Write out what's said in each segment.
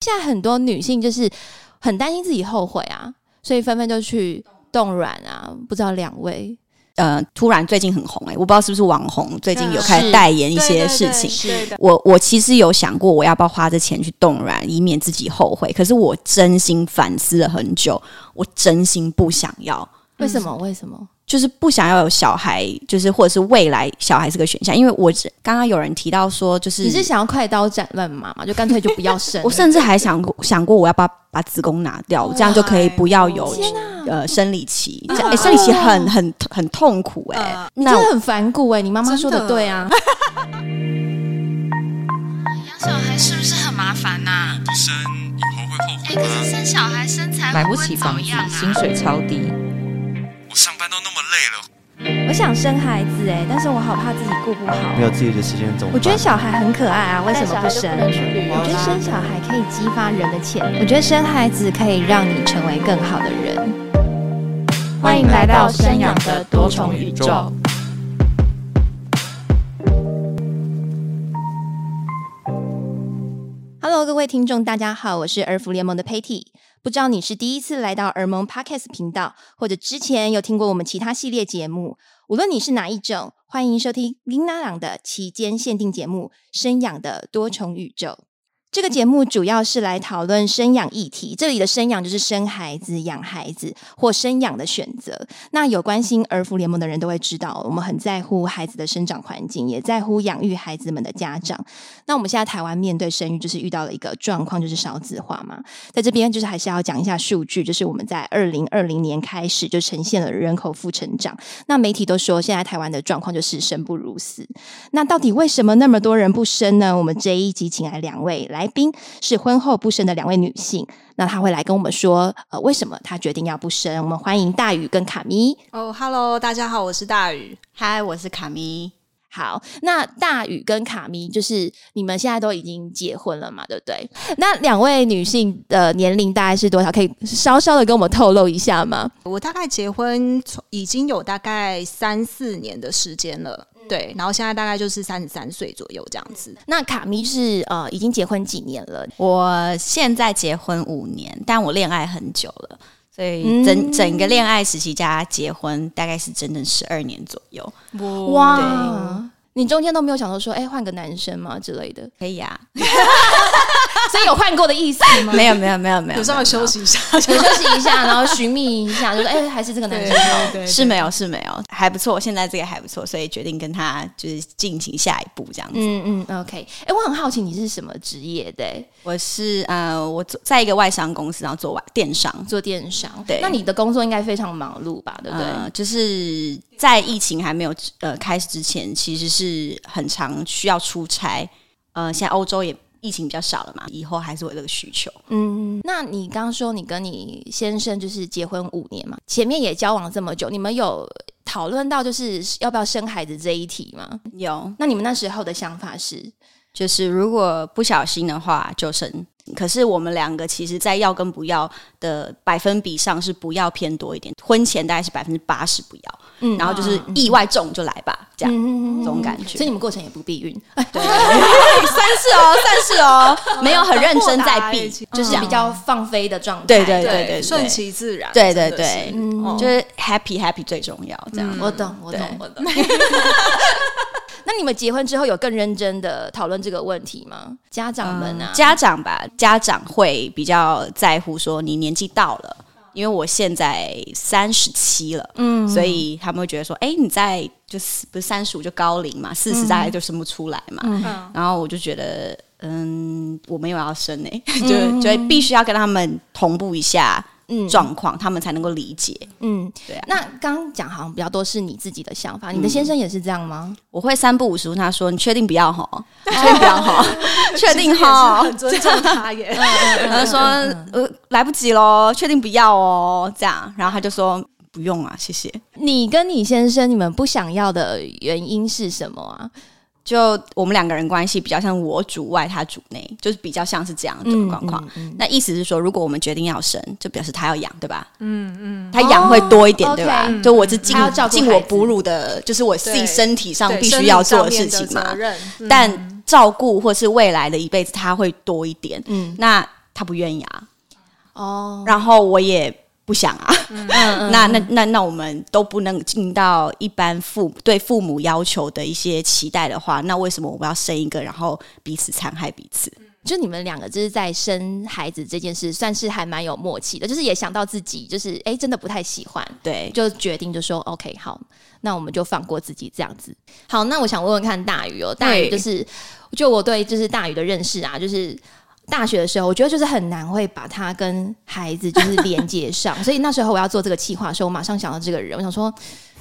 现在很多女性就是很担心自己后悔啊，所以纷纷就去冻卵啊。不知道两位，呃，突然最近很红哎、欸，我不知道是不是网红，最近有开始代言一些事情。是的，我我其实有想过，我要不要花这钱去冻卵，以免自己后悔。可是我真心反思了很久，我真心不想要。为什么？为什么？就是不想要有小孩，就是或者是未来小孩是个选项，因为我刚刚有人提到说，就是你是想要快刀斩乱麻嘛，就干脆就不要生。我甚至还想过想过，我要把把子宫拿掉，这样就可以不要有呃生理期。哎，生理期很很很痛苦哎，你真的很反骨哎，你妈妈说的对啊。养小孩是不是很麻烦呐？不生以后会后悔。哎，可是生小孩身材买不起房子，薪水超低。我上班都那么累了，我想生孩子哎，但是我好怕自己顾不好，没有自己的时间怎么办？我觉得小孩很可爱啊，为什么不生？我觉得生小孩可以激发人的潜能，我觉得生孩子可以让你成为更好的人。欢迎来到生养的多重宇宙。Hello，各位听众，大家好，我是儿福联盟的 Patty。不知道你是第一次来到耳萌 Podcast 频道，或者之前有听过我们其他系列节目。无论你是哪一种，欢迎收听琳娜朗的期间限定节目《生养的多重宇宙》。这个节目主要是来讨论生养议题，这里的生养就是生孩子、养孩子或生养的选择。那有关心儿福联盟的人都会知道，我们很在乎孩子的生长环境，也在乎养育孩子们的家长。那我们现在台湾面对生育，就是遇到了一个状况，就是少子化嘛。在这边就是还是要讲一下数据，就是我们在二零二零年开始就呈现了人口负成长。那媒体都说，现在台湾的状况就是生不如死。那到底为什么那么多人不生呢？我们这一集请来两位来。来宾是婚后不生的两位女性，那她会来跟我们说，呃，为什么她决定要不生？我们欢迎大宇跟卡咪。哦、oh，Hello，大家好，我是大宇。Hi，我是卡咪。好，那大宇跟卡咪就是你们现在都已经结婚了嘛，对不对？那两位女性的年龄大概是多少？可以稍稍的跟我们透露一下吗？我大概结婚已经有大概三四年的时间了。对，然后现在大概就是三十三岁左右这样子。那卡咪是呃已经结婚几年了？我现在结婚五年，但我恋爱很久了，所以整、嗯、整个恋爱时期加结婚大概是整整十二年左右。哇！你中间都没有想到说，哎，换个男生吗之类的？可以啊，所以有换过的意思吗？没有，没有，没有，没有，有稍微休息一下，休息一下，然后寻觅一下，就说，哎，还是这个男生好，是没有，是没有，还不错，现在这个还不错，所以决定跟他就是进行下一步这样子。嗯嗯，OK。哎，我很好奇你是什么职业的？我是呃，我做在一个外商公司，然后做外电商，做电商。对，那你的工作应该非常忙碌吧？对不对？就是。在疫情还没有呃开始之前，其实是很常需要出差。呃，现在欧洲也疫情比较少了嘛，以后还是有这个需求。嗯，那你刚刚说你跟你先生就是结婚五年嘛，前面也交往这么久，你们有讨论到就是要不要生孩子这一题吗？有。那你们那时候的想法是，就是如果不小心的话就生。可是我们两个其实，在要跟不要的百分比上是不要偏多一点，婚前大概是百分之八十不要，嗯，然后就是意外中就来吧，嗯、这样、嗯、这种感觉。所以你们过程也不避孕，对，算是哦，算是哦，没有很认真在避，就是比较放飞的状态，对对对对，顺其自然，对对对，嗯，就是 happy happy 最重要，这样。嗯、我懂，我懂，我懂。那你们结婚之后有更认真的讨论这个问题吗？家长们啊，家长吧，家长会比较在乎说你年纪到了，因为我现在三十七了，嗯，所以他们会觉得说，哎，你在就是不是三十五就高龄嘛，四十大概就生不出来嘛，嗯，然后我就觉得，嗯，我没有要生呢，就就必须要跟他们同步一下。嗯，状况他们才能够理解。嗯，对啊。那刚刚讲好像比较多是你自己的想法，你的先生也是这样吗？我会三不五时问他说：“你确定不要哈？确定不要哈？确定哈？”很尊重他耶。他就说：“呃，来不及喽，确定不要哦。”这样，然后他就说：“不用啊，谢谢。”你跟你先生，你们不想要的原因是什么啊？就我们两个人关系比较像我主外，他主内，就是比较像是这样的状况。嗯嗯嗯、那意思是说，如果我们决定要生，就表示他要养，对吧？嗯嗯，他养会多一点，哦、对吧？okay, 就我是尽尽我哺乳的，就是我自己身体上必须要做的事情嘛。嗯、但照顾或是未来的一辈子，他会多一点。嗯，那他不愿意啊，哦，然后我也不想啊，嗯、那那那那我们都不能尽到一般父对父母要求的一些期待的话，那为什么我们要生一个，然后彼此残害彼此？就你们两个就是在生孩子这件事，算是还蛮有默契的，就是也想到自己就是哎、欸，真的不太喜欢，对，就决定就说 OK 好，那我们就放过自己这样子。好，那我想问问看大鱼哦，大鱼就是就我对就是大鱼的认识啊，就是大学的时候，我觉得就是很难会把他跟孩子就是连接上，所以那时候我要做这个企划的时候，我马上想到这个人，我想说。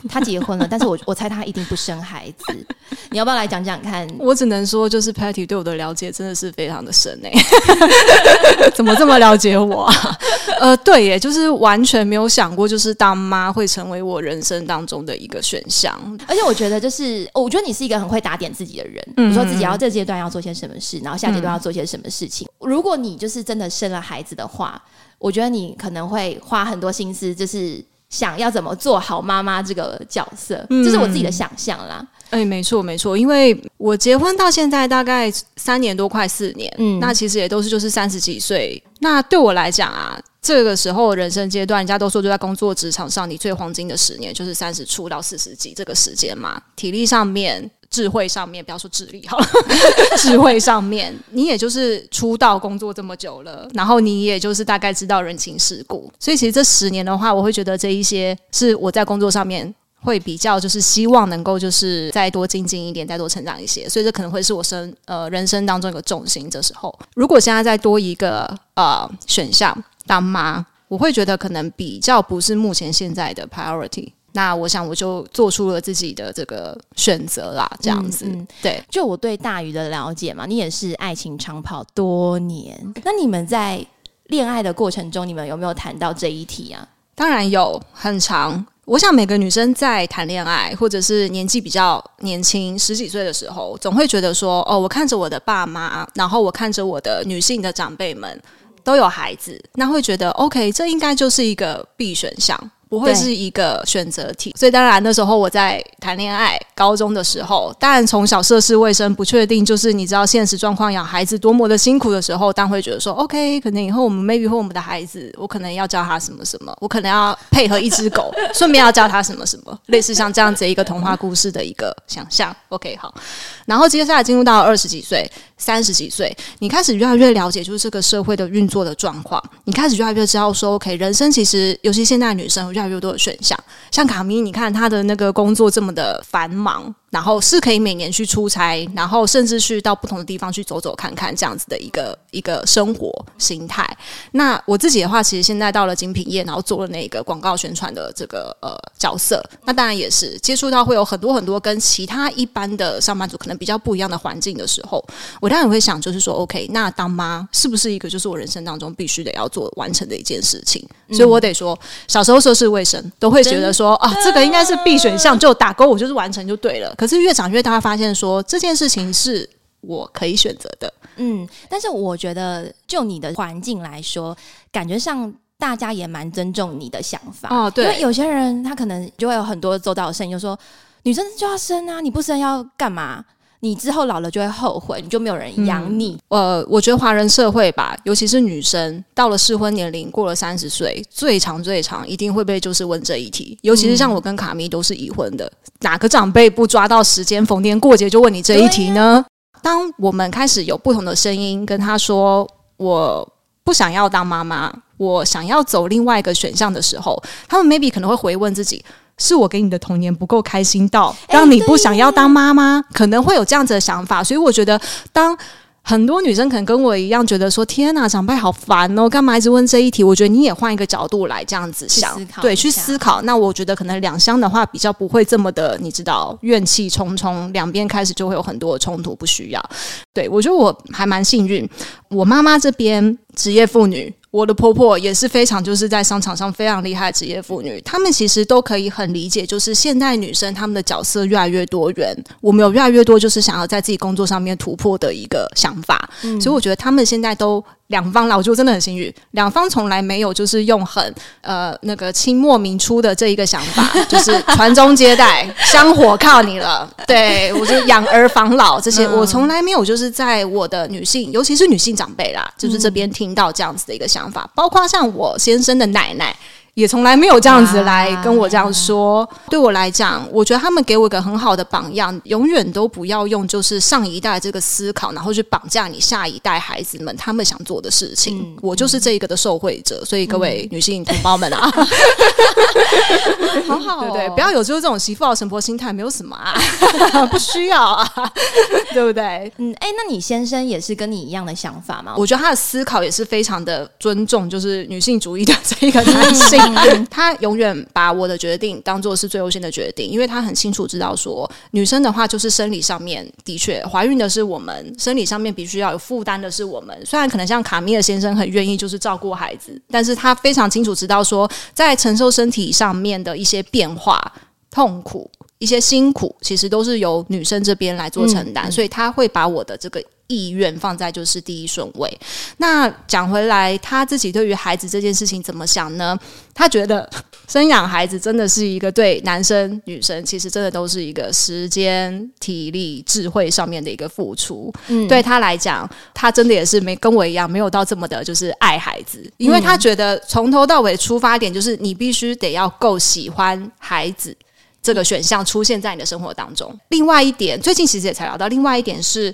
他结婚了，但是我我猜他一定不生孩子。你要不要来讲讲看？我只能说，就是 Patty 对我的了解真的是非常的深诶、欸，怎么这么了解我啊？呃，对耶，就是完全没有想过，就是当妈会成为我人生当中的一个选项。而且我觉得，就是我觉得你是一个很会打点自己的人。你、嗯、说自己要这阶段要做些什么事，然后下阶段要做些什么事情。嗯、如果你就是真的生了孩子的话，我觉得你可能会花很多心思，就是。想要怎么做好妈妈这个角色，嗯、这是我自己的想象啦。哎、欸，没错没错，因为我结婚到现在大概三年多，快四年，嗯，那其实也都是就是三十几岁。那对我来讲啊，这个时候人生阶段，人家都说就在工作职场上，你最黄金的十年就是三十出到四十几这个时间嘛，体力上面。智慧上面，不要说智力好了，智慧上面，你也就是出道工作这么久了，然后你也就是大概知道人情世故，所以其实这十年的话，我会觉得这一些是我在工作上面会比较就是希望能够就是再多精进一点，再多成长一些，所以这可能会是我生呃人生当中一个重心。这时候，如果现在再多一个呃选项当妈，我会觉得可能比较不是目前现在的 priority。那我想我就做出了自己的这个选择啦，这样子。嗯嗯、对，就我对大鱼的了解嘛，你也是爱情长跑多年。那你们在恋爱的过程中，你们有没有谈到这一题啊？当然有，很长。我想每个女生在谈恋爱，或者是年纪比较年轻十几岁的时候，总会觉得说：哦，我看着我的爸妈，然后我看着我的女性的长辈们都有孩子，那会觉得 OK，这应该就是一个 B 选项。不会是一个选择题，所以当然那时候我在谈恋爱，高中的时候，当然从小涉世未深，不确定，就是你知道现实状况养孩子多么的辛苦的时候，当会觉得说，OK，可能以后我们 maybe 和我们的孩子，我可能要教他什么什么，我可能要配合一只狗，顺便要教他什么什么，类似像这样子一个童话故事的一个想象。OK，好，然后接下来进入到二十几岁。三十几岁，你开始越来越了解，就是这个社会的运作的状况。你开始越来越知道说，OK，人生其实，尤其现在女生有越来越多的选项。像卡米，你看他的那个工作这么的繁忙。然后是可以每年去出差，然后甚至去到不同的地方去走走看看，这样子的一个一个生活形态。那我自己的话，其实现在到了精品业，然后做了那个广告宣传的这个呃角色。那当然也是接触到会有很多很多跟其他一般的上班族可能比较不一样的环境的时候，我当然也会想，就是说，OK，那当妈是不是一个就是我人生当中必须得要做完成的一件事情？嗯、所以我得说，小时候涉世未深，都会觉得说啊，这个应该是必选项，就打勾，我就是完成就对了。可是越长越大，发现说这件事情是我可以选择的。嗯，但是我觉得就你的环境来说，感觉上大家也蛮尊重你的想法。哦，对，因为有些人他可能就会有很多周到的声音，就说女生就要生啊，你不生要干嘛？你之后老了就会后悔，你就没有人养你。嗯。呃，我觉得华人社会吧，尤其是女生到了适婚年龄，过了三十岁，最长最长一定会被就是问这一题。尤其是像我跟卡咪都是已婚的，嗯、哪个长辈不抓到时间逢年过节就问你这一题呢？啊、当我们开始有不同的声音跟他说，我不想要当妈妈，我想要走另外一个选项的时候，他们 maybe 可能会回问自己。是我给你的童年不够开心到让你不想要当妈妈，可能会有这样子的想法。所以我觉得，当很多女生可能跟我一样觉得说：“天呐，长辈好烦哦，干嘛一直问这一题？”我觉得你也换一个角度来这样子想，对，去思考。那我觉得可能两厢的话比较不会这么的，你知道，怨气冲冲，两边开始就会有很多的冲突，不需要。对，我觉得我还蛮幸运，我妈妈这边职业妇女。我的婆婆也是非常就是在商场上非常厉害的职业妇女，她们其实都可以很理解，就是现代女生她们的角色越来越多元，我们有越来越多就是想要在自己工作上面突破的一个想法，嗯、所以我觉得她们现在都两方啦，我觉得真的很幸运，两方从来没有就是用很呃那个清末民初的这一个想法，就是传宗接代，香火靠你了。对，我就养儿防老这些，嗯、我从来没有就是在我的女性，尤其是女性长辈啦，就是这边听到这样子的一个想法，嗯、包括像我先生的奶奶。也从来没有这样子来跟我这样说。啊、对我来讲，我觉得他们给我一个很好的榜样，永远都不要用就是上一代这个思考，然后去绑架你下一代孩子们他们想做的事情。嗯、我就是这一个的受惠者，所以各位女性同胞们啊，嗯、好好、哦，对对，不要有就是这种媳妇熬成婆心态，没有什么啊，不需要啊，对不对？嗯，哎，那你先生也是跟你一样的想法吗？我觉得他的思考也是非常的尊重，就是女性主义的这一个男性。他永远把我的决定当做是最优先的决定，因为他很清楚知道说，女生的话就是生理上面的确怀孕的是我们，生理上面必须要有负担的是我们。虽然可能像卡米尔先生很愿意就是照顾孩子，但是他非常清楚知道说，在承受身体上面的一些变化、痛苦、一些辛苦，其实都是由女生这边来做承担，所以他会把我的这个。意愿放在就是第一顺位。那讲回来，他自己对于孩子这件事情怎么想呢？他觉得 生养孩子真的是一个对男生女生其实真的都是一个时间、体力、智慧上面的一个付出。嗯，对他来讲，他真的也是没跟我一样，没有到这么的就是爱孩子，因为他觉得从头到尾出发点就是你必须得要够喜欢孩子这个选项出现在你的生活当中。另外一点，最近其实也才聊到，另外一点是。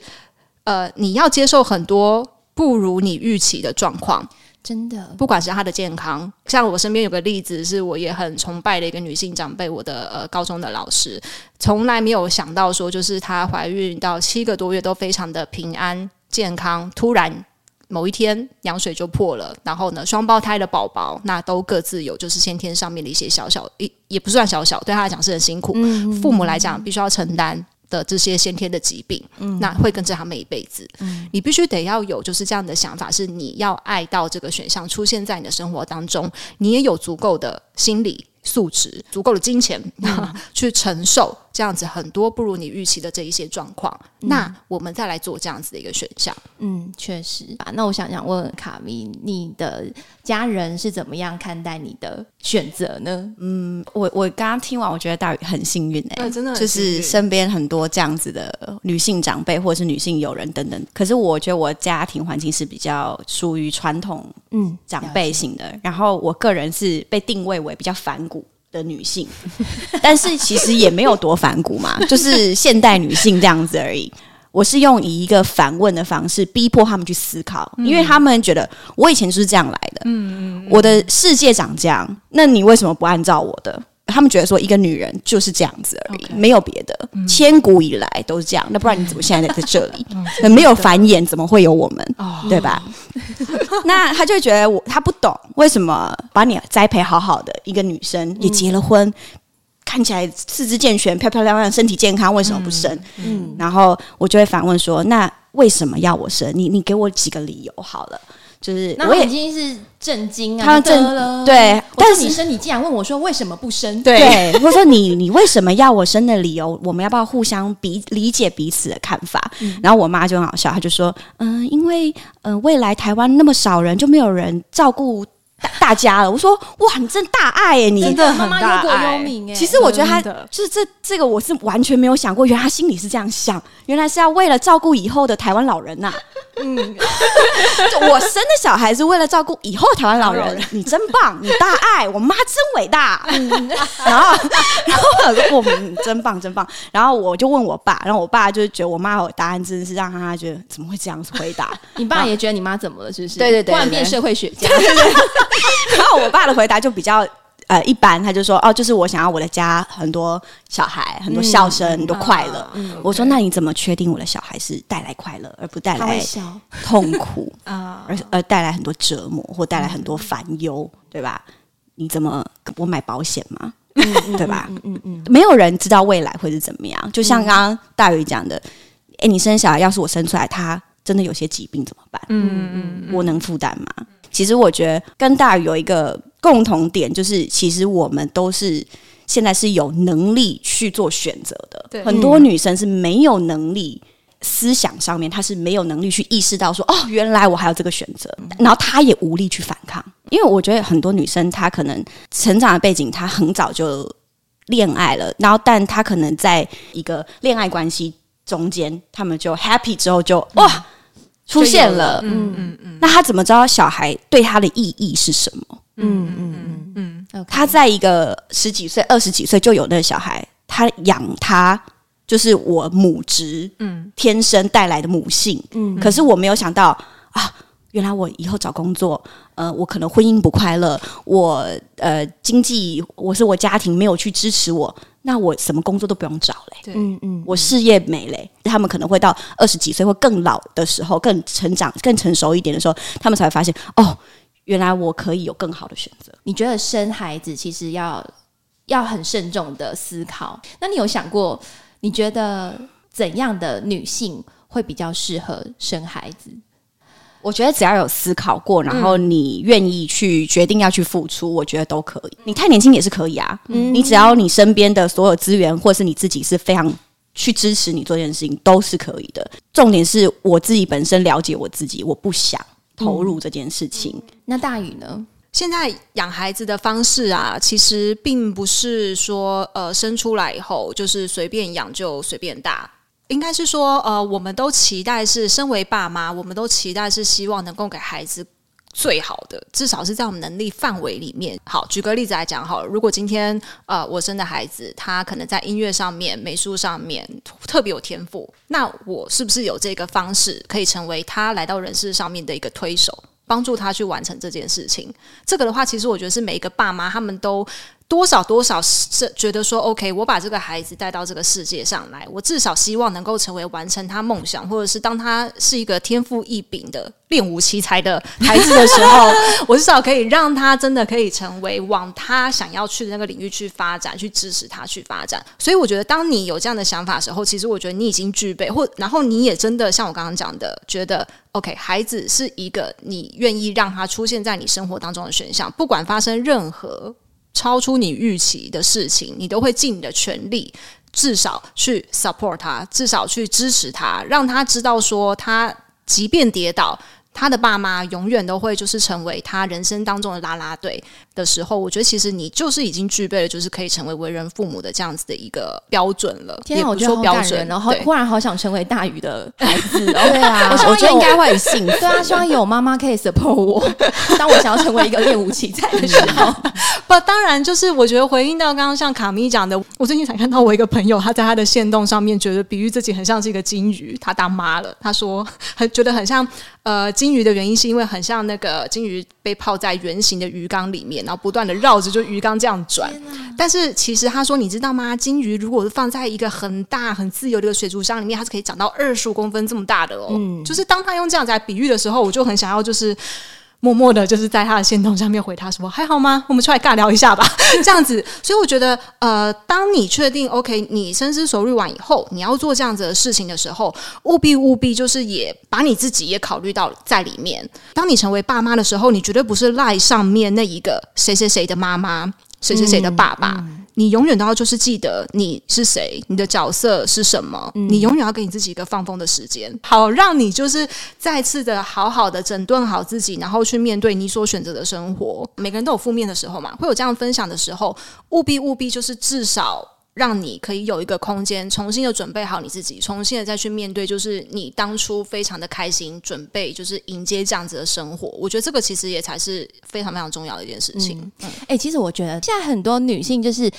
呃，你要接受很多不如你预期的状况，真的，不管是他的健康，像我身边有个例子，是我也很崇拜的一个女性长辈，我的呃高中的老师，从来没有想到说，就是她怀孕到七个多月都非常的平安健康，突然某一天羊水就破了，然后呢，双胞胎的宝宝那都各自有就是先天上面的一些小小，也也不算小小，对她来讲是很辛苦，嗯、父母来讲必须要承担。的这些先天的疾病，嗯，那会跟着他们一辈子。嗯，你必须得要有就是这样的想法，是你要爱到这个选项出现在你的生活当中，你也有足够的心理素质、足够的金钱、嗯、去承受。这样子很多不如你预期的这一些状况，嗯、那我们再来做这样子的一个选项。嗯，确实啊。那我想想问卡米，你的家人是怎么样看待你的选择呢？嗯，我我刚刚听完，我觉得大宇很幸运哎、欸，真的就是身边很多这样子的女性长辈或者是女性友人等等。可是我觉得我家庭环境是比较属于传统嗯长辈型的，嗯、然后我个人是被定位为比较反骨。的女性，但是其实也没有多反骨嘛，就是现代女性这样子而已。我是用以一个反问的方式逼迫他们去思考，因为他们觉得我以前就是这样来的，嗯嗯，我的世界长这样，那你为什么不按照我的？他们觉得说一个女人就是这样子而已.没有别的，千古以来都是这样。那不然你怎么现在在这里？嗯、没有繁衍，怎么会有我们？哦、对吧？那他就觉得我他不懂为什么把你栽培好好的一个女生也结了婚，嗯、看起来四肢健全、漂漂亮亮、身体健康，为什么不生？嗯，嗯然后我就会反问说：那为什么要我生？你你给我几个理由好了。就是我已经是震惊啊！他震了，对。但是你生，你竟然问我说为什么不生？对，我说你你为什么要我生的理由，我们要不要互相彼理解彼此的看法？然后我妈就很好笑，她就说：“嗯，因为嗯，未来台湾那么少人，就没有人照顾。”大家了，我说哇，你真大爱哎，你真的很大爱。其实我觉得他就是这这个，我是完全没有想过，原来他心里是这样想，原来是要为了照顾以后的台湾老人呐。嗯，我生的小孩是为了照顾以后的台湾老人，你真棒，你大爱，我妈真伟大。然后，然后我们真棒，真棒。然后我就问我爸，然后我爸就觉得我妈的答案真的是让他觉得怎么会这样子回答？你爸也觉得你妈怎么了？是不是？对对对，突然变社会学家。然后我爸的回答就比较呃一般，他就说哦，就是我想要我的家很多小孩，很多笑声，很多快乐。我说那你怎么确定我的小孩是带来快乐，而不带来痛苦 啊？而而带来很多折磨或带来很多烦忧，对吧？你怎么我买保险吗？对吧？嗯嗯嗯，没有人知道未来会是怎么样。就像刚刚大宇讲的，哎，你生小孩，要是我生出来他真的有些疾病怎么办？嗯嗯，我能负担吗？其实我觉得跟大宇有一个共同点，就是其实我们都是现在是有能力去做选择的。对很多女生是没有能力思想上面，她是没有能力去意识到说，哦，原来我还有这个选择，然后她也无力去反抗。因为我觉得很多女生，她可能成长的背景，她很早就恋爱了，然后但她可能在一个恋爱关系中间，她们就 happy 之后就哇、嗯、出现了，嗯嗯嗯，那他怎么知道小孩对他的意义是什么？嗯嗯嗯嗯，他在一个十几岁、二十几岁就有那个小孩，他养他。就是我母职，嗯，天生带来的母性，嗯，可是我没有想到啊，原来我以后找工作，呃，我可能婚姻不快乐，我呃经济，我是我家庭没有去支持我，那我什么工作都不用找嘞，对，嗯嗯，我事业没嘞，他们可能会到二十几岁或更老的时候，更成长、更成熟一点的时候，他们才会发现，哦，原来我可以有更好的选择。你觉得生孩子其实要要很慎重的思考，那你有想过？你觉得怎样的女性会比较适合生孩子？我觉得只要有思考过，然后你愿意去决定要去付出，我觉得都可以。你太年轻也是可以啊。嗯，你只要你身边的所有资源，或是你自己是非常去支持你做这件事情，都是可以的。重点是我自己本身了解我自己，我不想投入这件事情。嗯，那大宇呢？现在养孩子的方式啊，其实并不是说呃生出来以后就是随便养就随便大，应该是说呃我们都期待是身为爸妈，我们都期待是希望能够给孩子最好的，至少是在我们能力范围里面。好，举个例子来讲，好了，如果今天呃我生的孩子他可能在音乐上面、美术上面特别有天赋，那我是不是有这个方式可以成为他来到人世上面的一个推手？帮助他去完成这件事情，这个的话，其实我觉得是每一个爸妈他们都多少多少是觉得说，OK，我把这个孩子带到这个世界上来，我至少希望能够成为完成他梦想，或者是当他是一个天赋异禀的练武奇才的孩子的时候，我至少可以让他真的可以成为往他想要去的那个领域去发展，去支持他去发展。所以我觉得，当你有这样的想法的时候，其实我觉得你已经具备，或然后你也真的像我刚刚讲的，觉得。OK，孩子是一个你愿意让他出现在你生活当中的选项，不管发生任何超出你预期的事情，你都会尽你的全力，至少去 support 他，至少去支持他，让他知道说，他即便跌倒。他的爸妈永远都会就是成为他人生当中的拉拉队的时候，我觉得其实你就是已经具备了，就是可以成为为人父母的这样子的一个标准了。天啊，我觉得好感人，然后忽然好想成为大鱼的孩子。对啊，我觉得应该会很幸福。对啊，希望有妈妈可以 support 我，当我想要成为一个练武奇才的时候。不，当然就是我觉得回应到刚刚像卡米讲的，我最近才看到我一个朋友，他在他的线动上面觉得比喻自己很像是一个金鱼，他当妈了。他说很觉得很像呃。金鱼的原因是因为很像那个金鱼被泡在圆形的鱼缸里面，然后不断的绕着就鱼缸这样转。但是其实他说，你知道吗？金鱼如果是放在一个很大很自由的一个水族箱里面，它是可以长到二十五公分这么大的哦。嗯，就是当他用这样子来比喻的时候，我就很想要就是。默默的，就是在他的线通上面回他说：“还好吗？我们出来尬聊一下吧。”这样子，所以我觉得，呃，当你确定 OK，你深思熟虑完以后，你要做这样子的事情的时候，务必务必就是也把你自己也考虑到在里面。当你成为爸妈的时候，你绝对不是赖上面那一个谁谁谁的妈妈，谁谁谁的爸爸。你永远都要就是记得你是谁，你的角色是什么。嗯、你永远要给你自己一个放风的时间，好让你就是再次的好好的整顿好自己，然后去面对你所选择的生活。每个人都有负面的时候嘛，会有这样分享的时候，务必务必就是至少。让你可以有一个空间，重新的准备好你自己，重新的再去面对，就是你当初非常的开心，准备就是迎接这样子的生活。我觉得这个其实也才是非常非常重要的一件事情。哎、嗯嗯欸，其实我觉得现在很多女性就是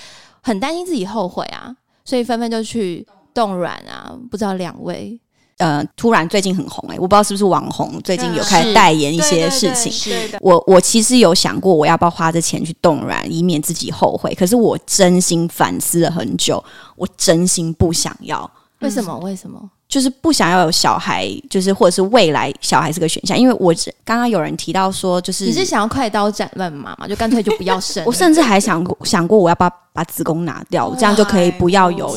很担心自己后悔啊，所以纷纷就去冻卵啊。不知道两位。呃，突然最近很红哎、欸，我不知道是不是网红，最近有开始代言一些事情。是我我其实有想过，我要不要花这钱去动卵，以免自己后悔。可是我真心反思了很久，我真心不想要。为什么？为什么？就是不想要有小孩，就是或者是未来小孩是个选项，因为我刚刚有人提到说，就是你是想要快刀斩乱麻嘛，就干脆就不要生。我甚至还想过想过，我要不要把子宫拿掉，这样就可以不要有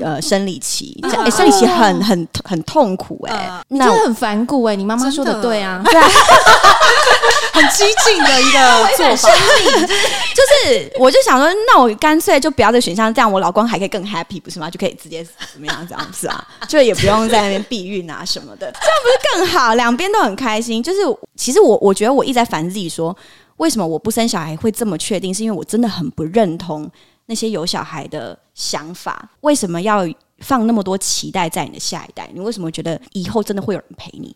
呃生理期。这样、欸、生理期很很很痛苦哎、欸，你真的很反骨哎、欸，你妈妈说的对啊。对 很激进的一个做法。就是，我就想说，那我干脆就不要这个选项，这样我老公还可以更 happy，不是吗？就可以直接怎么样这样子啊？就也不用在那边避孕啊什么的，这样不是更好？两边都很开心。就是，其实我我觉得我一直在烦自己说，为什么我不生小孩会这么确定？是因为我真的很不认同那些有小孩的想法。为什么要放那么多期待在你的下一代？你为什么觉得以后真的会有人陪你？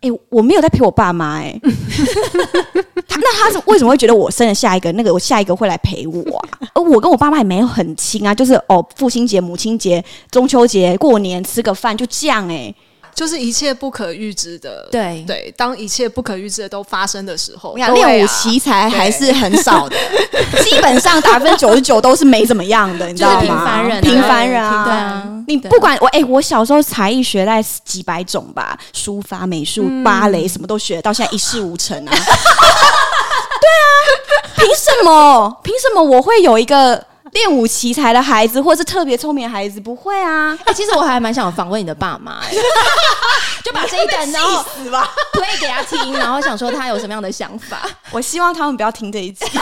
哎、我没有在陪我爸妈哎、那他是为什么会觉得我生了下一个，那个我下一个会来陪我啊？而我跟我爸妈也没有很亲啊，就是哦，父亲节、母亲节、中秋节、过年吃个饭就这样哎、就是一切不可预知的，对对，当一切不可预知的都发生的时候，练武奇才还是很少的，基本上百分之九十九都是没怎么样的，你知道吗？平凡人，平凡人啊，对啊，你不管我，哎、欸，我小时候才艺学了几百种吧，书法、美术、嗯、芭蕾什么都学，到现在一事无成啊。对啊，凭什么？凭什么我会有一个？练武奇才的孩子，或是特别聪明的孩子，不会啊。哎、欸，其实我还蛮想访问你的爸妈，哎，就把这一段然后 play 给他听，然后想说他有什么样的想法。我希望他们不要听这一集。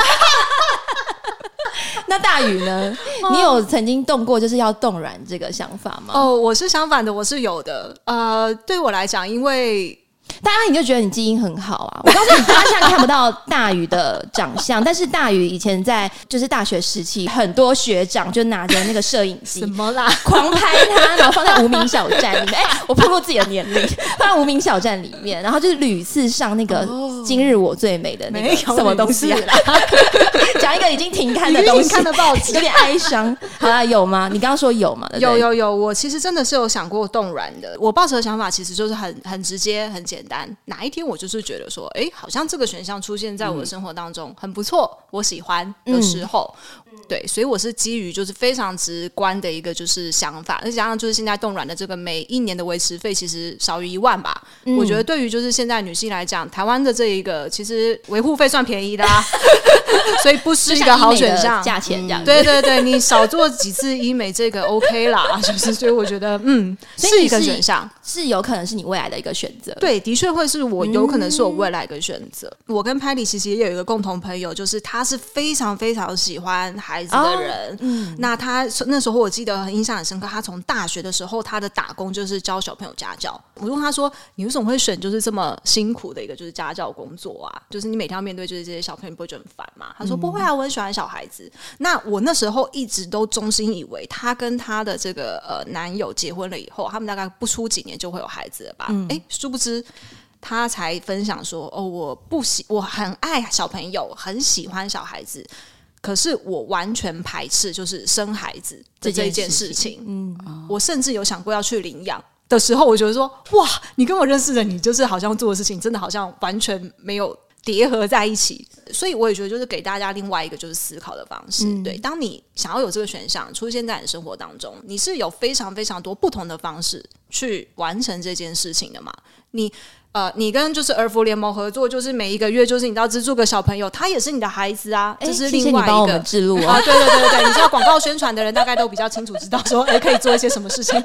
那大宇呢？你有曾经动过就是要冻卵这个想法吗？哦，我是相反的，我是有的。呃，对我来讲，因为。大家你就觉得你基因很好啊！我告诉你，大家现在看不到大宇的长相，但是大宇以前在就是大学时期，很多学长就拿着那个摄影机，什么啦，狂拍他，然后放在无名小站里面。哎、欸，我透露自己的年龄，放在无名小站里面，然后就是屡次上那个“今日我最美”的那个什么东西啊？讲一个已经停刊的东西，看的报纸，有点哀伤。好啦，有吗？你刚刚说有吗？有有有，我其实真的是有想过冻卵的。我抱持的想法其实就是很很直接、很简单。哪一天我就是觉得说，哎、欸，好像这个选项出现在我的生活当中、嗯、很不错，我喜欢的时候，嗯、对，所以我是基于就是非常直观的一个就是想法，再加上就是现在冻卵的这个每一年的维持费其实少于一万吧，嗯、我觉得对于就是现在女性来讲，台湾的这一个其实维护费算便宜的啊，所以不是一个好选项，价钱这样、嗯，对对对，你少做几次医美这个 OK 啦，就是所以我觉得嗯是一个选项，是有可能是你未来的一个选择，对，的确会。是我有可能是我未来一个选择。嗯、我跟 Patty 其实也有一个共同朋友，就是他是非常非常喜欢孩子的人。哦、嗯，那他那时候我记得很印象很深刻。他从大学的时候，他的打工就是教小朋友家教。我问他说：“你为什么会选就是这么辛苦的一个就是家教工作啊？就是你每天要面对就是这些小朋友，不会觉得很烦吗？”他说：“不会啊，我很喜欢小孩子。”那我那时候一直都衷心以为，他跟他的这个呃男友结婚了以后，他们大概不出几年就会有孩子了吧？哎、嗯欸，殊不知。他才分享说：“哦，我不喜，我很爱小朋友，很喜欢小孩子，可是我完全排斥就是生孩子的这一件事情。嗯，我甚至有想过要去领养的时候，我觉得说，哇，你跟我认识的你，就是好像做的事情，真的好像完全没有叠合在一起。所以我也觉得，就是给大家另外一个就是思考的方式。嗯、对，当你想要有这个选项出现在你生活当中，你是有非常非常多不同的方式去完成这件事情的嘛？你。”呃，你跟就是儿福联盟合作，就是每一个月就是你要资助个小朋友，他也是你的孩子啊，这是另外一个。帮我们置入啊，对对对对对，你知道广告宣传的人大概都比较清楚，知道说 哎可以做一些什么事情。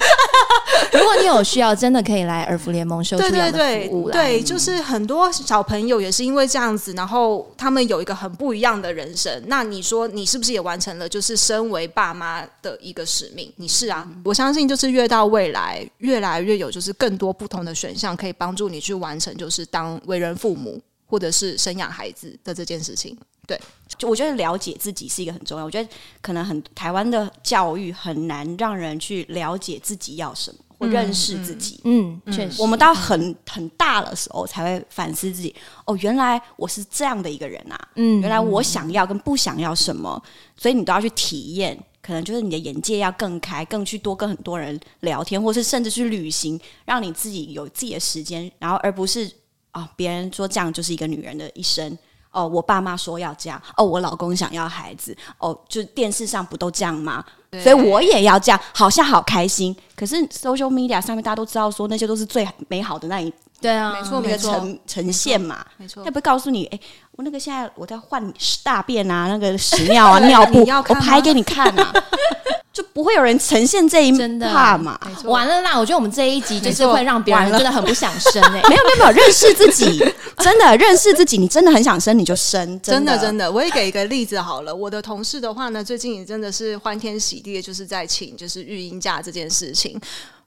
如果你有需要，真的可以来儿福联盟收取这样的服务。对，就是很多小朋友也是因为这样子，然后他们有一个很不一样的人生。那你说你是不是也完成了就是身为爸妈的一个使命？你是啊，我相信就是越到未来，越来越有就是更多不同的选项可以帮助你去。完成就是当为人父母，或者是生养孩子的这件事情。对，就我觉得了解自己是一个很重要。我觉得可能很台湾的教育很难让人去了解自己要什么，或认识自己。嗯，确实，嗯，我们到很很大的时候才会反思自己。哦，原来我是这样的一个人啊。嗯，原来我想要跟不想要什么，所以你都要去体验。可能就是你的眼界要更开，更去多跟很多人聊天，或是甚至去旅行，让你自己有自己的时间，然后而不是啊，哦，别人说这样就是一个女人的一生哦，我爸妈说要这样哦，我老公想要孩子哦，就电视上不都这样吗？所以我也要这样，好像好开心。可是 social media 上面大家都知道说那些都是最美好的那一。对啊，没错，没错呈呈现嘛，没错，他不会告诉你，哎，我那个现在我在换大便啊，那个屎尿啊，尿布，我拍给你看啊，就不会有人呈现这一真的怕嘛。完了啦！我觉得我们这一集就是会让别人真的很不想生哎、欸。没有没有没有，认识自己，真的认识自己，你真的很想生你就生，真的真的，真的。我也给一个例子好了，我的同事的话呢，最近也真的是欢天喜地的，就是在请就是育婴假这件事情。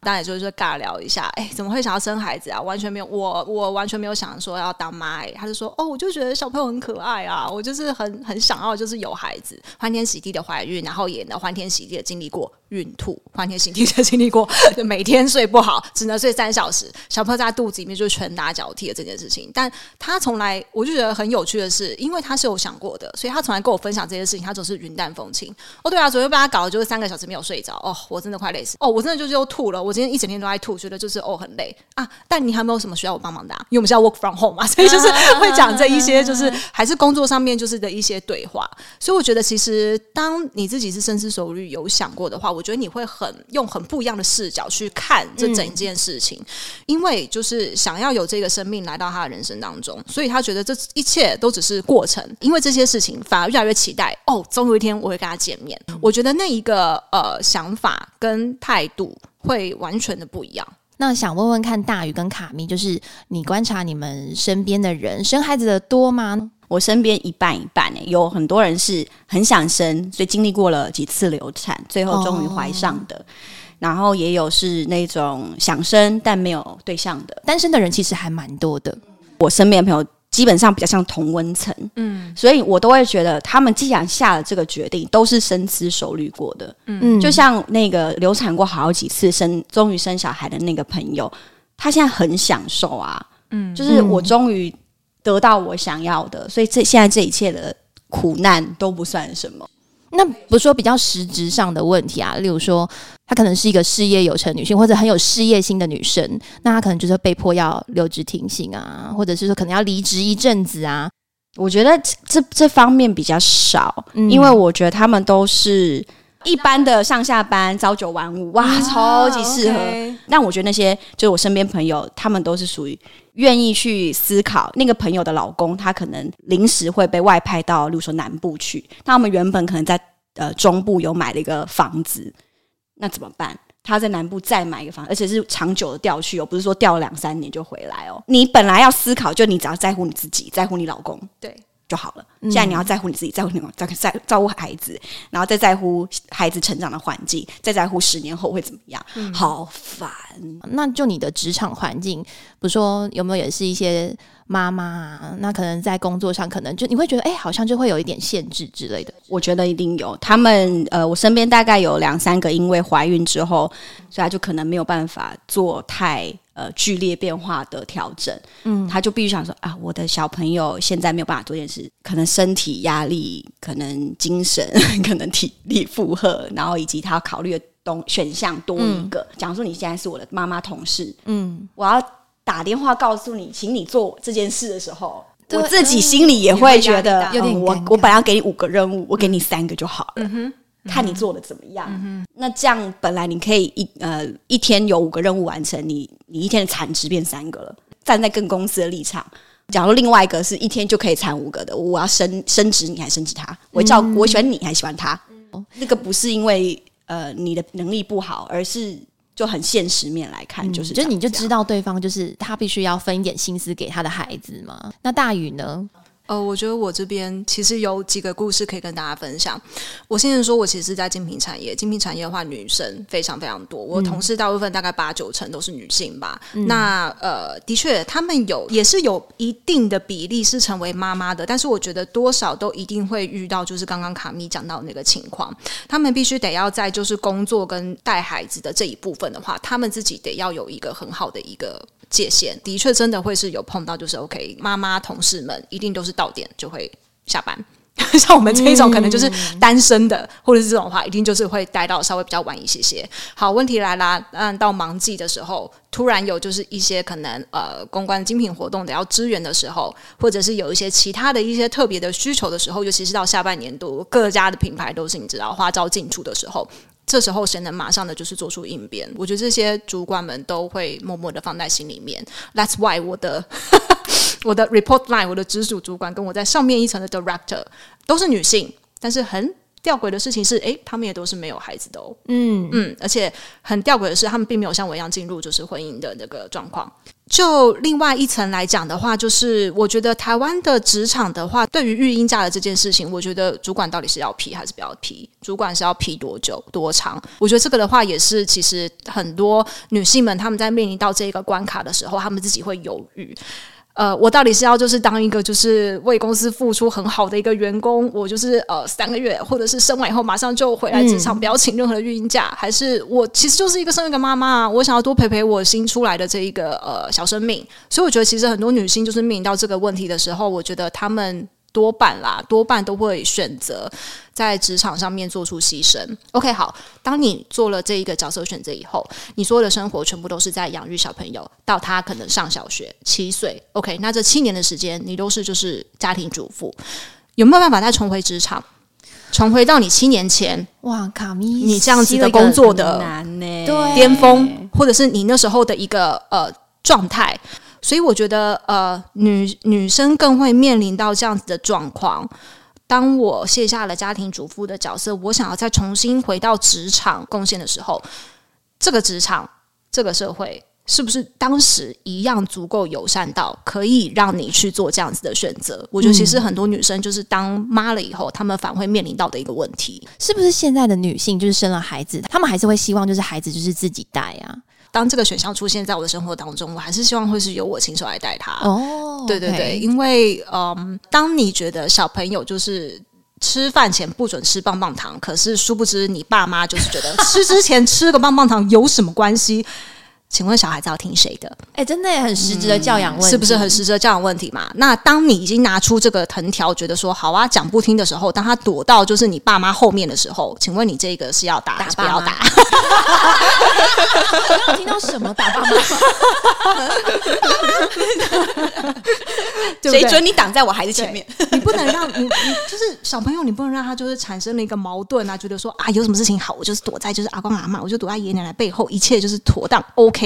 当然就是说尬聊一下，哎，怎么会想要生孩子啊？完全没有，我我完全没有想说要当妈。哎，他就说，哦，我就觉得小朋友很可爱啊，我就是很很想要，就是有孩子，欢天喜地的怀孕，然后也能欢天喜地的经历过孕吐，欢天喜地的经历过每天睡不好，只能睡三小时，小朋友在肚子里面就拳打脚踢的这件事情。但他从来，我就觉得很有趣的是，因为他是有想过的，所以他从来跟我分享这些事情，他总是云淡风轻。哦，对啊，昨天被他搞的就是三个小时没有睡着，哦，我真的快累死，哦，我真的就是又吐了，我今天一整天都在吐，觉得就是哦很累啊。但你还没有什么需要我帮忙的啊？因为我们是要 work from home 嘛，所以就是会讲这一些，就是还是工作上面就是的一些对话。所以我觉得，其实当你自己是深思熟虑有想过的话，我觉得你会很用很不一样的视角去看这整件事情，嗯、因为就是想要有这个生命来到他的人生当中，所以他觉得这一切都只是过程。因为这些事情反而越来越期待哦，总有一天我会跟他见面。嗯、我觉得那一个呃想法跟态度。会完全的不一样。那想问问看，大鱼跟卡咪，就是你观察你们身边的人生孩子的多吗？我身边一半一半诶，有很多人是很想生，所以经历过了几次流产，最后终于怀上的。哦、然后也有是那种想生但没有对象的，单身的人其实还蛮多的。我身边的朋友。基本上比较像同温层，嗯，所以我都会觉得他们既然下了这个决定，都是深思熟虑过的，嗯，就像那个流产过好几次生，终于生小孩的那个朋友，他现在很享受啊，嗯，就是我终于得到我想要的，所以这现在这一切的苦难都不算什么。那不是说比较实质上的问题啊，例如说，她可能是一个事业有成女性，或者很有事业心的女生，那她可能就是被迫要留职停薪啊，或者是说可能要离职一阵子啊。我觉得这这方面比较少，嗯、因为我觉得他们都是一般的上下班朝九晚五，哇，啊、超级适合。Okay 但我觉得那些就是我身边朋友，他们都是属于愿意去思考。那个朋友的老公，他可能临时会被外派到，例如说南部去，那他们原本可能在呃中部有买了一个房子，那怎么办？他在南部再买一个房子，而且是长久的调去哦，不是说调两三年就回来哦。你本来要思考，就你只要在乎你自己，在乎你老公，对。就好了。现在你要在乎你自己，在乎你在在照顾孩子，然后再在乎孩子成长的环境，再在乎十年后会怎么样？嗯、好烦。那就你的职场环境，比如说有没有也是一些妈妈啊？那可能在工作上，可能就你会觉得，哎、欸，好像就会有一点限制之类的。我觉得一定有。他们呃，我身边大概有两三个，因为怀孕之后，所以他就可能没有办法做太。呃，剧烈变化的调整，嗯，他就必须想说啊，我的小朋友现在没有办法做件事，可能身体压力，可能精神，可能体力负荷，然后以及他要考虑的东选项多一个。假如说你现在是我的妈妈同事，嗯，我要打电话告诉你，请你做这件事的时候，我自己心里也会觉得，嗯、有点我我本来要给你五个任务，我给你三个就好了。嗯。看你做的怎么样，嗯、那这样本来你可以一呃一天有五个任务完成，你你一天的产值变三个了。站在更公司的立场，假如另外一个是一天就可以产五个的，我要升升职你还升职他？我照、嗯、我喜欢你还喜欢他？嗯、那个不是因为呃你的能力不好，而是就很现实面来看，就是、嗯、就你就知道对方就是他必须要分一点心思给他的孩子嘛。那大宇呢？呃，我觉得我这边其实有几个故事可以跟大家分享。我现在说，我其实是在精品产业，精品产业的话，女生非常非常多。我同事大部分大概八九成都是女性吧。嗯、那呃，的确，他们有也是有一定的比例是成为妈妈的，但是我觉得多少都一定会遇到，就是刚刚卡米讲到那个情况，他们必须得要在就是工作跟带孩子的这一部分的话，他们自己得要有一个很好的一个。界限的确真的会是有碰到，就是 OK，妈妈同事们一定都是到点就会下班，像我们这一种可能就是单身的，嗯、或者是这种话，一定就是会待到稍微比较晚一些些。好，问题来啦，嗯，到忙季的时候，突然有就是一些可能呃公关精品活动的要支援的时候，或者是有一些其他的一些特别的需求的时候，尤其是到下半年度，各家的品牌都是你知道花招进出的时候。这时候谁能马上的就是做出应变？我觉得这些主管们都会默默的放在心里面。That's why 我的 我的 report line，我的直属主管跟我在上面一层的 director 都是女性，但是很吊诡的事情是，哎，他们也都是没有孩子的哦。嗯嗯，而且很吊诡的是，他们并没有像我一样进入就是婚姻的那个状况。就另外一层来讲的话，就是我觉得台湾的职场的话，对于育婴假的这件事情，我觉得主管到底是要批还是不要批？主管是要批多久多长？我觉得这个的话，也是其实很多女性们她们在面临到这个关卡的时候，她们自己会犹豫。呃，我到底是要就是当一个就是为公司付出很好的一个员工，我就是呃三个月，或者是生完以后马上就回来职场，不要请任何的孕婴假，还是我其实就是一个生一个妈妈，我想要多陪陪我新出来的这一个呃小生命。所以我觉得其实很多女性就是面临到这个问题的时候，我觉得她们。多半啦，多半都会选择在职场上面做出牺牲。OK，好，当你做了这一个角色选择以后，你所有的生活全部都是在养育小朋友，到他可能上小学七岁。OK，那这七年的时间，你都是就是家庭主妇，有没有办法再重回职场，重回到你七年前？哇，卡咪，你这样子的工作的巅峰，或者是你那时候的一个呃状态。所以我觉得，呃，女女生更会面临到这样子的状况。当我卸下了家庭主妇的角色，我想要再重新回到职场贡献的时候，这个职场、这个社会，是不是当时一样足够友善到可以让你去做这样子的选择？我觉得其实很多女生就是当妈了以后，她们反会面临到的一个问题，是不是现在的女性就是生了孩子，她们还是会希望就是孩子就是自己带啊？当这个选项出现在我的生活当中，我还是希望会是由我亲手来带他。哦，对对对，因为嗯，当你觉得小朋友就是吃饭前不准吃棒棒糖，可是殊不知你爸妈就是觉得吃之前吃个棒棒糖有什么关系？请问小孩子要听谁的？哎、欸，真的也很实质的教养问题，嗯，是不是很实质的教养问题嘛？那当你已经拿出这个藤条，觉得说好啊，讲不听的时候，当他躲到就是你爸妈后面的时候，请问你这个是要打还是不要打？我听到什么打爸妈？谁准你挡在我孩子前面？你不能让你，你就是小朋友，你不能让他就是产生了一个矛盾啊，觉得说啊，有什么事情好，我就是躲在就是阿公阿妈，我就躲在爷爷奶奶背后，一切就是妥当 OK。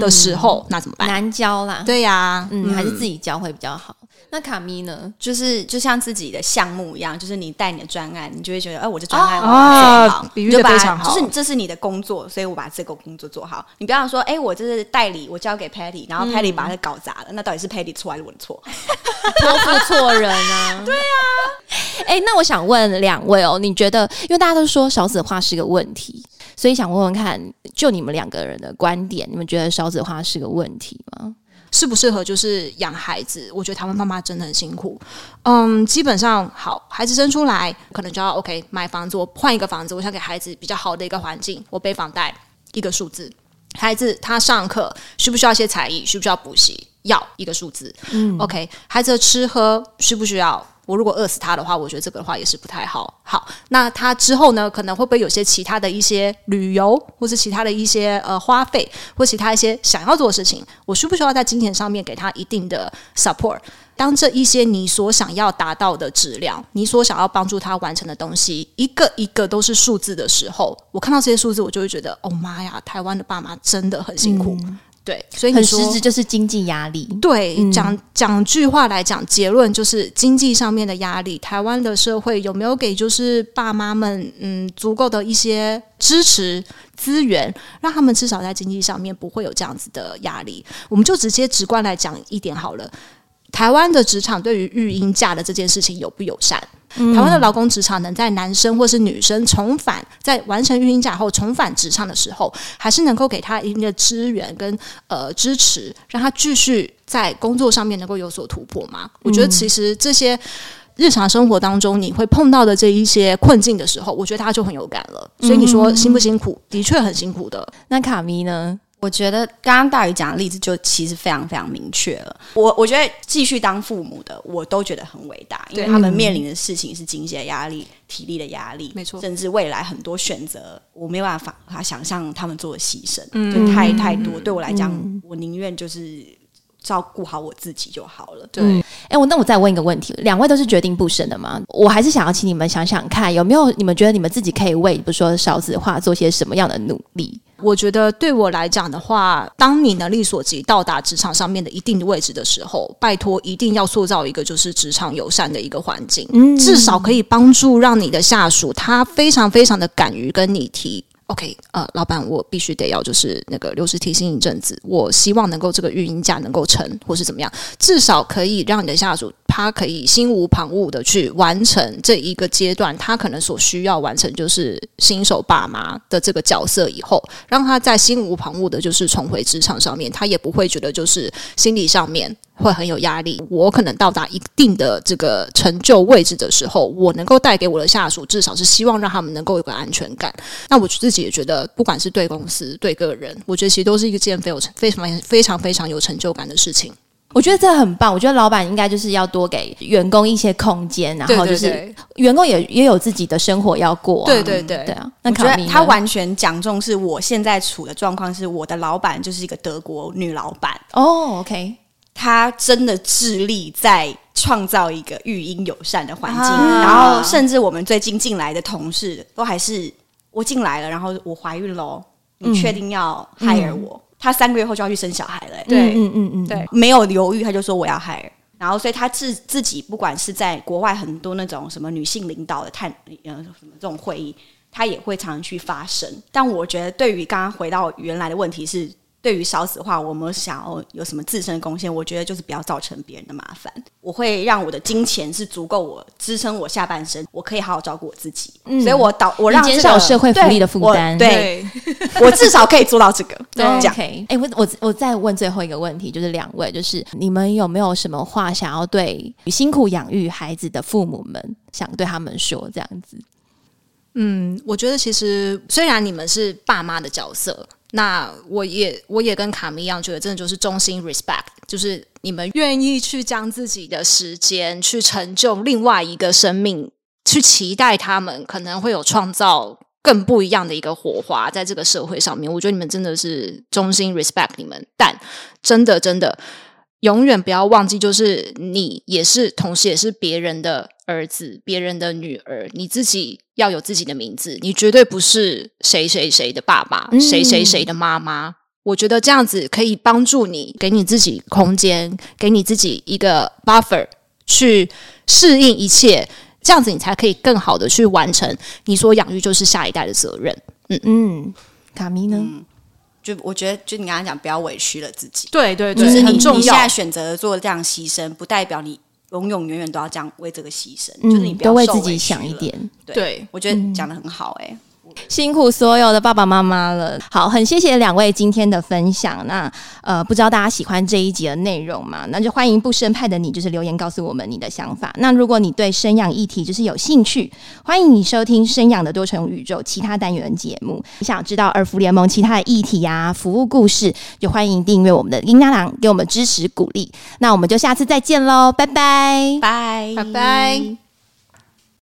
的时候，嗯、那怎么办？难教啦，对呀、啊，嗯，还是自己教会比较好。嗯、那卡咪呢？就是就像自己的项目一样，就是你带你的专案，你就会觉得，哎、呃，我这专案我要做好，比喻的非常好，就是这是你的工作，所以我把这个工作做好。你不要说，哎，我这是代理，我交给 Patty，然后 Patty 把它搞砸了，嗯、那到底是 Patty 错还是我的错？托付错人啊！对啊，哎，那我想问两位哦，你觉得，因为大家都说少子化是个问题。所以想问问看，就你们两个人的观点，你们觉得少子化是个问题吗？适不适合就是养孩子？我觉得台湾妈妈真的很辛苦。嗯，基本上好，孩子生出来可能就要 OK 买房子，我换一个房子，我想给孩子比较好的一个环境，我背房贷一个数字。孩子他上课需不需要一些才艺？需不需要补习？要一个数字。嗯，OK，孩子的吃喝需不需要？我如果饿死他的话，我觉得这个的话也是不太好。好，那他之后呢，可能会不会有些其他的一些旅游，或是其他的一些呃花费，或其他一些想要做的事情，我需不需要在金钱上面给他一定的 support？当这一些你所想要达到的质量，你所想要帮助他完成的东西，一个一个都是数字的时候，我看到这些数字，我就会觉得，哦妈呀，台湾的爸妈真的很辛苦。对，所以你说很实质就是经济压力。对，嗯、讲讲句话来讲，结论就是经济上面的压力。台湾的社会有没有给就是爸妈们嗯足够的一些支持资源，让他们至少在经济上面不会有这样子的压力？我们就直接直观来讲一点好了。台湾的职场对于育婴假的这件事情友不友善？嗯、台湾的劳工职场能在男生或是女生重返，在完成育婴假后重返职场的时候，还是能够给他一定的资源跟呃支持，让他继续在工作上面能够有所突破吗？嗯、我觉得其实这些日常生活当中你会碰到的这一些困境的时候，我觉得他就很有感了。所以你说辛不辛苦？的确很辛苦的。那卡咪呢？我觉得刚刚大鱼讲的例子就其实非常非常明确了。我我觉得继续当父母的，我都觉得很伟大，因为他们面临的事情是经济的压力、体力的压力，没错，甚至未来很多选择，我没办法法想象他们做的牺牲，嗯、就太太多。对我来讲，嗯、我宁愿就是照顾好我自己就好了。对，哎、嗯，我那我再问一个问题：两位都是决定不生的吗？我还是想要请你们想想看，有没有你们觉得你们自己可以为，比如说少子化做些什么样的努力？我觉得对我来讲的话，当你能力所及到达职场上面的一定的位置的时候，拜托一定要塑造一个就是职场友善的一个环境，嗯，至少可以帮助让你的下属他非常非常的敢于跟你提。OK，呃，老板，我必须得要就是那个留职停薪一阵子，我希望能够这个育婴假能够成，或是怎么样，至少可以让你的下属他可以心无旁骛的去完成这一个阶段，他可能所需要完成就是新手爸妈的这个角色以后，让他在心无旁骛的，就是重回职场上面，他也不会觉得就是心理上面。会很有压力。我可能到达一定的这个成就位置的时候，我能够带给我的下属，至少是希望让他们能够有个安全感。那我自己也觉得，不管是对公司、对个人，我觉得其实都是一个件非常非常非常非常有成就感的事情。我觉得这很棒。我觉得老板应该就是要多给员工一些空间，然后就是员工也也有自己的生活要过啊。对对对，对啊。那我觉得他完全讲中是我现在处的状况，是我的老板就是一个德国女老板。哦，OK。他真的致力在创造一个育婴友善的环境，啊、然后甚至我们最近进来的同事都还是我进来了，然后我怀孕喽，你确定要 hire 我？嗯、他三个月后就要去生小孩了，对，嗯嗯嗯，对，没有犹豫，他就说我要 hire。然后所以他自自己不管是在国外很多那种什么女性领导的探呃什么这种会议，他也会常常去发声。但我觉得对于刚刚回到原来的问题是。对于少子化，我们想要有什么自身的贡献？我觉得就是不要造成别人的麻烦。我会让我的金钱是足够我支撑我下半生，我可以好好照顾我自己。嗯，所以我导我让、这个、减少社会福利的负担。对，我至少可以做到这个。对，这样。哎、欸，我我我再问最后一个问题，就是两位，就是你们有没有什么话想要对辛苦养育孩子的父母们想对他们说？这样子。嗯，我觉得其实虽然你们是爸妈的角色。那我也我也跟卡米一样，觉得真的就是衷心 respect，就是你们愿意去将自己的时间去成就另外一个生命，去期待他们可能会有创造更不一样的一个火花在这个社会上面。我觉得你们真的是衷心 respect 你们，但真的真的永远不要忘记，就是你也是同时也是别人的儿子，别人的女儿，你自己。要有自己的名字，你绝对不是谁谁谁的爸爸，嗯、谁谁谁的妈妈。我觉得这样子可以帮助你，给你自己空间，给你自己一个 buffer 去适应一切，这样子你才可以更好的去完成你所养育就是下一代的责任。嗯嗯，卡咪呢？嗯、就我觉得，就你刚刚讲，不要委屈了自己。对对对，就是你很重要。你现在选择做这样牺牲，不代表你。永永远远都要这样为这个牺牲，嗯、就是你不要多为自己想一点。对，对我觉得讲的很好、欸，哎、嗯。辛苦所有的爸爸妈妈了，好，很谢谢两位今天的分享。那呃，不知道大家喜欢这一集的内容吗？那就欢迎不生派的你，就是留言告诉我们你的想法。那如果你对生养议题就是有兴趣，欢迎你收听生养的多重宇宙其他单元节目。你想知道儿福联盟其他的议题啊、服务故事，就欢迎订阅我们的音拉郎，给我们支持鼓励。那我们就下次再见喽，拜拜，拜拜拜。